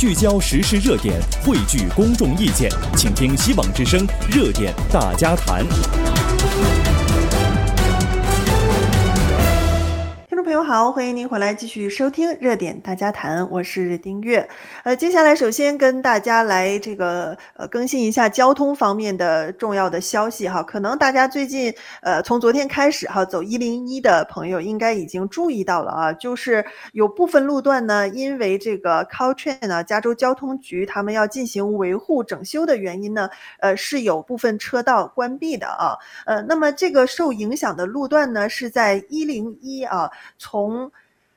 聚焦时事热点，汇聚公众意见，请听希望之声热点大家谈。朋友好，欢迎您回来继续收听热点大家谈，我是丁月。呃，接下来首先跟大家来这个呃更新一下交通方面的重要的消息哈。可能大家最近呃从昨天开始哈走一零一的朋友应该已经注意到了啊，就是有部分路段呢，因为这个 Caltrain 啊，加州交通局他们要进行维护整修的原因呢，呃是有部分车道关闭的啊。呃，那么这个受影响的路段呢是在一零一啊。从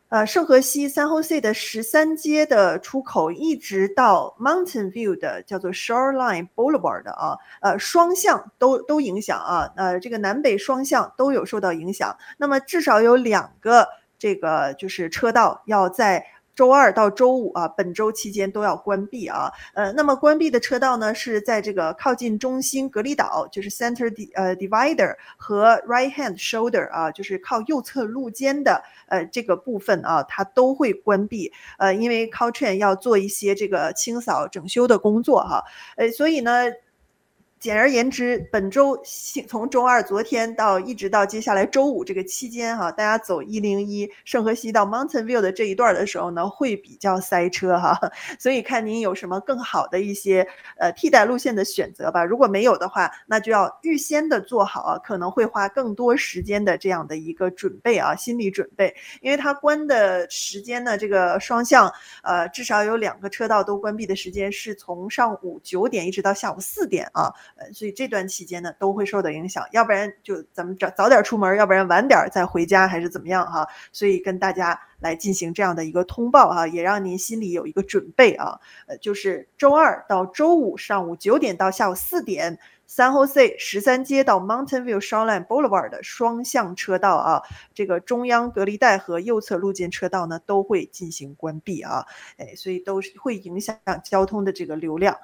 呃圣荷西三号 C 的十三街的出口，一直到 Mountain View 的叫做 Shoreline Boulevard 的啊，呃双向都都影响啊，呃这个南北双向都有受到影响。那么至少有两个这个就是车道要在。周二到周五啊，本周期间都要关闭啊。呃，那么关闭的车道呢，是在这个靠近中心隔离岛，就是 Center D 呃 Divider 和 Right Hand Shoulder 啊，就是靠右侧路肩的呃这个部分啊，它都会关闭。呃，因为 Caltrain 要做一些这个清扫整修的工作哈。呃，所以呢。简而言之，本周从周二昨天到一直到接下来周五这个期间哈，大家走一零一圣荷西到 Mountain View 的这一段的时候呢，会比较塞车哈，所以看您有什么更好的一些呃替代路线的选择吧。如果没有的话，那就要预先的做好啊，可能会花更多时间的这样的一个准备啊，心理准备，因为它关的时间呢，这个双向呃至少有两个车道都关闭的时间是从上午九点一直到下午四点啊。呃，所以这段期间呢，都会受到影响，要不然就咱们早早点出门，要不然晚点再回家，还是怎么样哈？所以跟大家来进行这样的一个通报哈，也让您心里有一个准备啊。呃，就是周二到周五上午九点到下午四点，San Jose 十三街到 Mountain View Shoreline Boulevard 的双向车道啊，这个中央隔离带和右侧路肩车道呢都会进行关闭啊，哎，所以都是会影响交通的这个流量。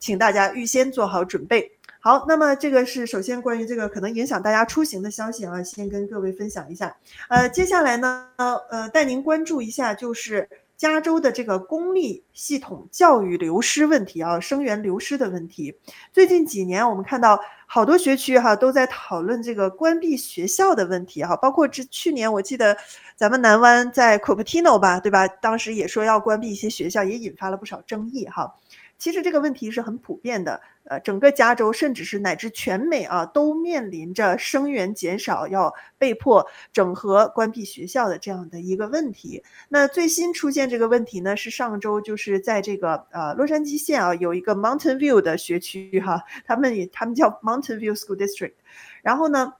请大家预先做好准备。好，那么这个是首先关于这个可能影响大家出行的消息啊，先跟各位分享一下。呃，接下来呢，呃，带您关注一下就是加州的这个公立系统教育流失问题啊，生源流失的问题。最近几年，我们看到好多学区哈都在讨论这个关闭学校的问题哈，包括这去年我记得咱们南湾在 Cupertino 吧，对吧？当时也说要关闭一些学校，也引发了不少争议哈。其实这个问题是很普遍的，呃，整个加州甚至是乃至全美啊，都面临着生源减少，要被迫整合关闭学校的这样的一个问题。那最新出现这个问题呢，是上周就是在这个呃洛杉矶县啊，有一个 Mountain View 的学区哈，他们也他们叫 Mountain View School District，然后呢，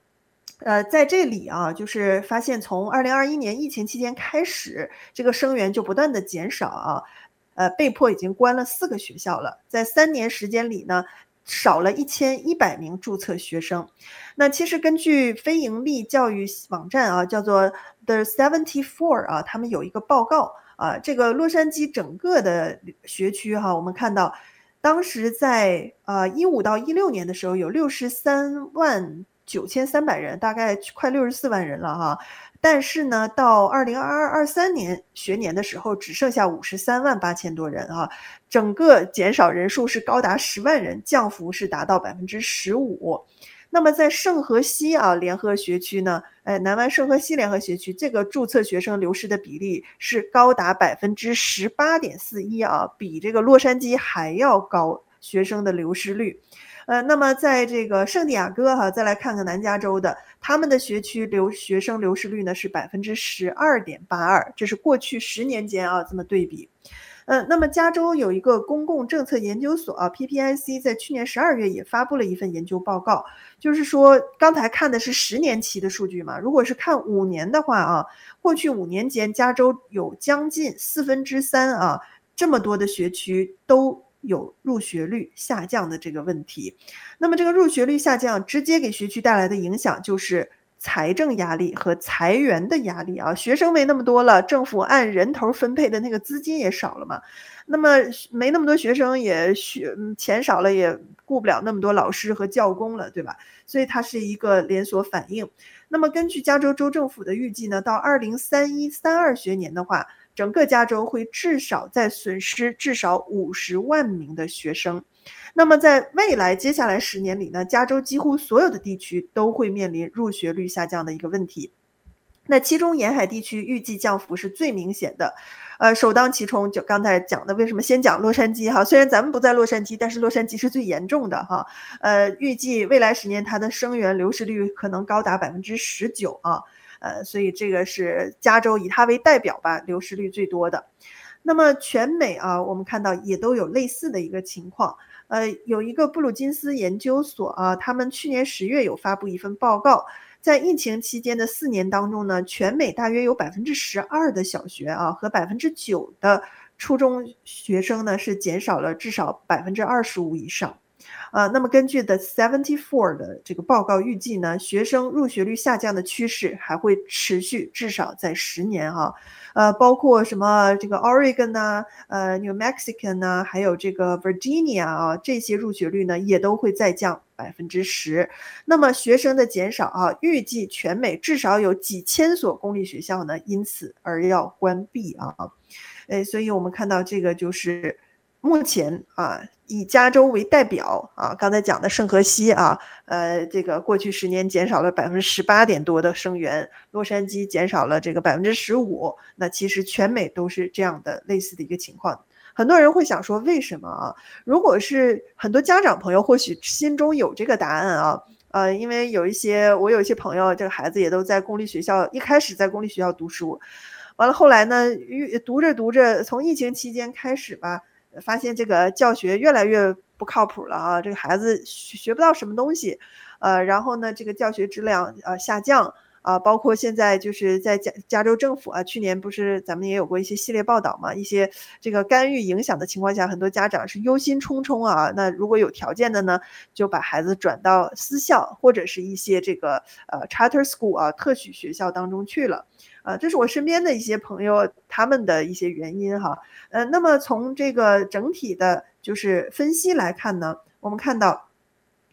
呃，在这里啊，就是发现从二零二一年疫情期间开始，这个生源就不断的减少啊。呃，被迫已经关了四个学校了，在三年时间里呢，少了一千一百名注册学生。那其实根据非盈利教育网站啊，叫做 The Seventy Four 啊，他们有一个报告啊，这个洛杉矶整个的学区哈、我们看到当时在呃一五到一六年的时候，有六十三万九千三百人，大概快六十四万人了哈。但是呢，到二零二二二三年学年的时候，只剩下五十三万八千多人啊，整个减少人数是高达十万人，降幅是达到百分之十五。那么在圣荷西啊联合学区呢，哎，南湾圣荷西联合学区这个注册学生流失的比例是高达百分之十八点四一啊，比这个洛杉矶还要高，学生的流失率。呃，那么在这个圣地亚哥哈、再来看看南加州的，他们的学区留学生流失率呢是百分之十二点八二，这是过去十年间啊这么对比。呃，那么加州有一个公共政策研究所啊，PPIC 在去年十二月也发布了一份研究报告，就是说刚才看的是十年期的数据嘛，如果是看五年的话啊，过去五年间加州有将近四分之三啊这么多的学区都。有入学率下降的这个问题，那么这个入学率下降直接给学区带来的影响就是财政压力和裁员的压力啊，学生没那么多了，政府按人头分配的那个资金也少了嘛，那么没那么多学生也学钱少了，也雇不了那么多老师和教工了，对吧？所以它是一个连锁反应。那么根据加州州政府的预计呢，到二零三一三二学年的话。整个加州会至少再损失至少五十万名的学生。那么在未来接下来十年里呢，加州几乎所有的地区都会面临入学率下降的一个问题。那其中沿海地区预计降幅是最明显的，呃，首当其冲就刚才讲的，为什么先讲洛杉矶哈？虽然咱们不在洛杉矶，但是洛杉矶是最严重的哈。呃，预计未来十年它的生源流失率可能高达百分之十九啊，呃，所以这个是加州以它为代表吧，流失率最多的。那么全美啊，我们看到也都有类似的一个情况，呃，有一个布鲁金斯研究所啊，他们去年十月有发布一份报告。在疫情期间的四年当中呢，全美大约有百分之十二的小学啊和百分之九的初中学生呢是减少了至少百分之二十五以上，啊，那么根据 The Seventy Four 的这个报告预计呢，学生入学率下降的趋势还会持续至少在十年哈。呃，包括什么这个 Oregon 呢，呃，New Mexico 呢，还有这个 Virginia 啊，这些入学率呢也都会再降百分之十。那么学生的减少啊，预计全美至少有几千所公立学校呢因此而要关闭啊。诶，所以我们看到这个就是目前啊。以加州为代表啊，刚才讲的圣荷西啊，呃，这个过去十年减少了百分之十八点多的生源，洛杉矶减少了这个百分之十五，那其实全美都是这样的类似的一个情况。很多人会想说，为什么啊？如果是很多家长朋友或许心中有这个答案啊，呃，因为有一些我有一些朋友，这个孩子也都在公立学校，一开始在公立学校读书，完了后来呢，读着读着，从疫情期间开始吧。发现这个教学越来越不靠谱了啊！这个孩子学不到什么东西，呃，然后呢，这个教学质量呃下降啊，包括现在就是在加加州政府啊，去年不是咱们也有过一些系列报道嘛，一些这个干预影响的情况下，很多家长是忧心忡忡啊。那如果有条件的呢，就把孩子转到私校或者是一些这个呃 charter school 啊特许学校当中去了。啊，这是我身边的一些朋友他们的一些原因哈，呃，那么从这个整体的，就是分析来看呢，我们看到，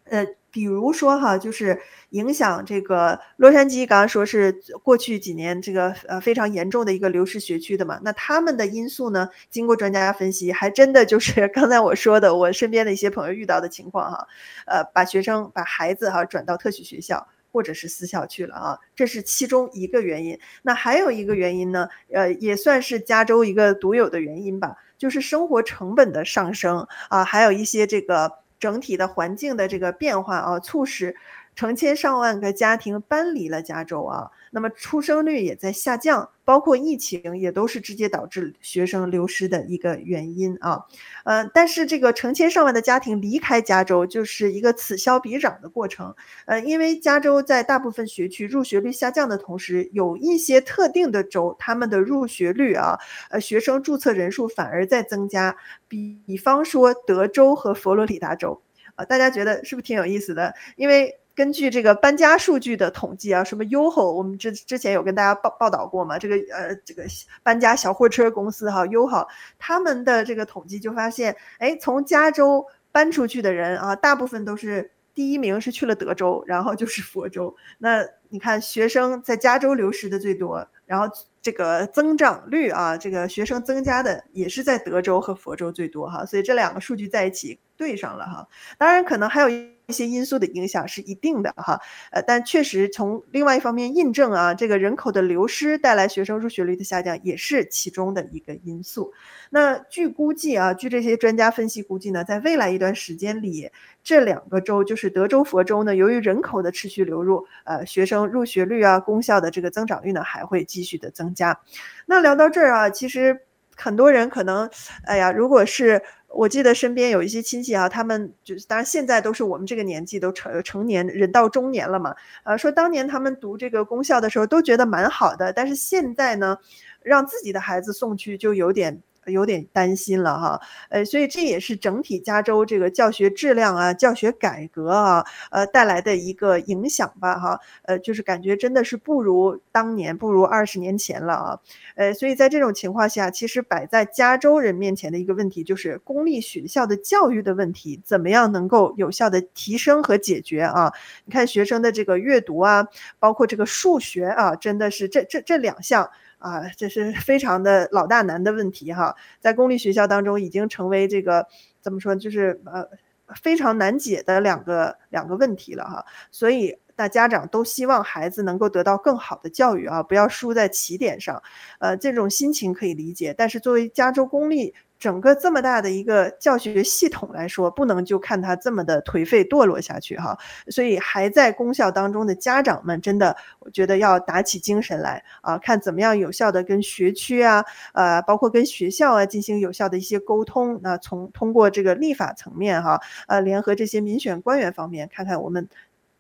呃，比如说哈，就是影响这个洛杉矶，刚刚说是过去几年这个呃非常严重的一个流失学区的嘛，那他们的因素呢，经过专家分析，还真的就是刚才我说的，我身边的一些朋友遇到的情况哈，呃，把学生把孩子哈转到特许学校。或者是私校去了啊，这是其中一个原因。那还有一个原因呢，呃，也算是加州一个独有的原因吧，就是生活成本的上升啊，还有一些这个整体的环境的这个变化啊，促使成千上万个家庭搬离了加州啊。那么出生率也在下降，包括疫情也都是直接导致学生流失的一个原因啊。呃，但是这个成千上万的家庭离开加州就是一个此消彼长的过程。呃，因为加州在大部分学区入学率下降的同时，有一些特定的州，他们的入学率啊，呃，学生注册人数反而在增加。比比方说德州和佛罗里达州啊，大家觉得是不是挺有意思的？因为根据这个搬家数据的统计啊，什么 YOHO，我们之之前有跟大家报报道过嘛？这个呃，这个搬家小货车公司哈，YOHO，他们的这个统计就发现，哎，从加州搬出去的人啊，大部分都是第一名是去了德州，然后就是佛州。那你看，学生在加州流失的最多，然后这个增长率啊，这个学生增加的也是在德州和佛州最多哈，所以这两个数据在一起对上了哈。当然，可能还有一。些因素的影响是一定的哈，呃，但确实从另外一方面印证啊，这个人口的流失带来学生入学率的下降，也是其中的一个因素。那据估计啊，据这些专家分析估计呢，在未来一段时间里，这两个州就是德州、佛州呢，由于人口的持续流入，呃，学生入学率啊，公校的这个增长率呢，还会继续的增加。那聊到这儿啊，其实很多人可能，哎呀，如果是。我记得身边有一些亲戚啊，他们就是当然现在都是我们这个年纪，都成成年人到中年了嘛。呃，说当年他们读这个公校的时候都觉得蛮好的，但是现在呢，让自己的孩子送去就有点。有点担心了哈，呃，所以这也是整体加州这个教学质量啊、教学改革啊，呃带来的一个影响吧哈，呃，就是感觉真的是不如当年，不如二十年前了啊，呃，所以在这种情况下，其实摆在加州人面前的一个问题就是公立学校的教育的问题，怎么样能够有效的提升和解决啊？你看学生的这个阅读啊，包括这个数学啊，真的是这这这两项。啊，这是非常的老大难的问题哈，在公立学校当中已经成为这个怎么说，就是呃非常难解的两个两个问题了哈，所以大家长都希望孩子能够得到更好的教育啊，不要输在起点上，呃，这种心情可以理解，但是作为加州公立。整个这么大的一个教学系统来说，不能就看他这么的颓废堕落下去哈。所以还在公校当中的家长们，真的我觉得要打起精神来啊，看怎么样有效的跟学区啊，呃，包括跟学校啊进行有效的一些沟通。那从通过这个立法层面哈，呃，联合这些民选官员方面，看看我们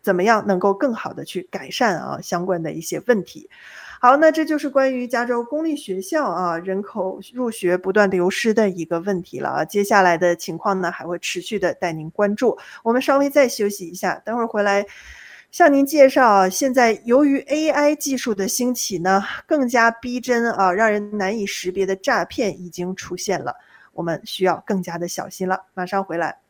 怎么样能够更好的去改善啊相关的一些问题。好，那这就是关于加州公立学校啊人口入学不断流失的一个问题了啊。接下来的情况呢，还会持续的带您关注。我们稍微再休息一下，等会儿回来向您介绍。现在由于 AI 技术的兴起呢，更加逼真啊，让人难以识别的诈骗已经出现了，我们需要更加的小心了。马上回来。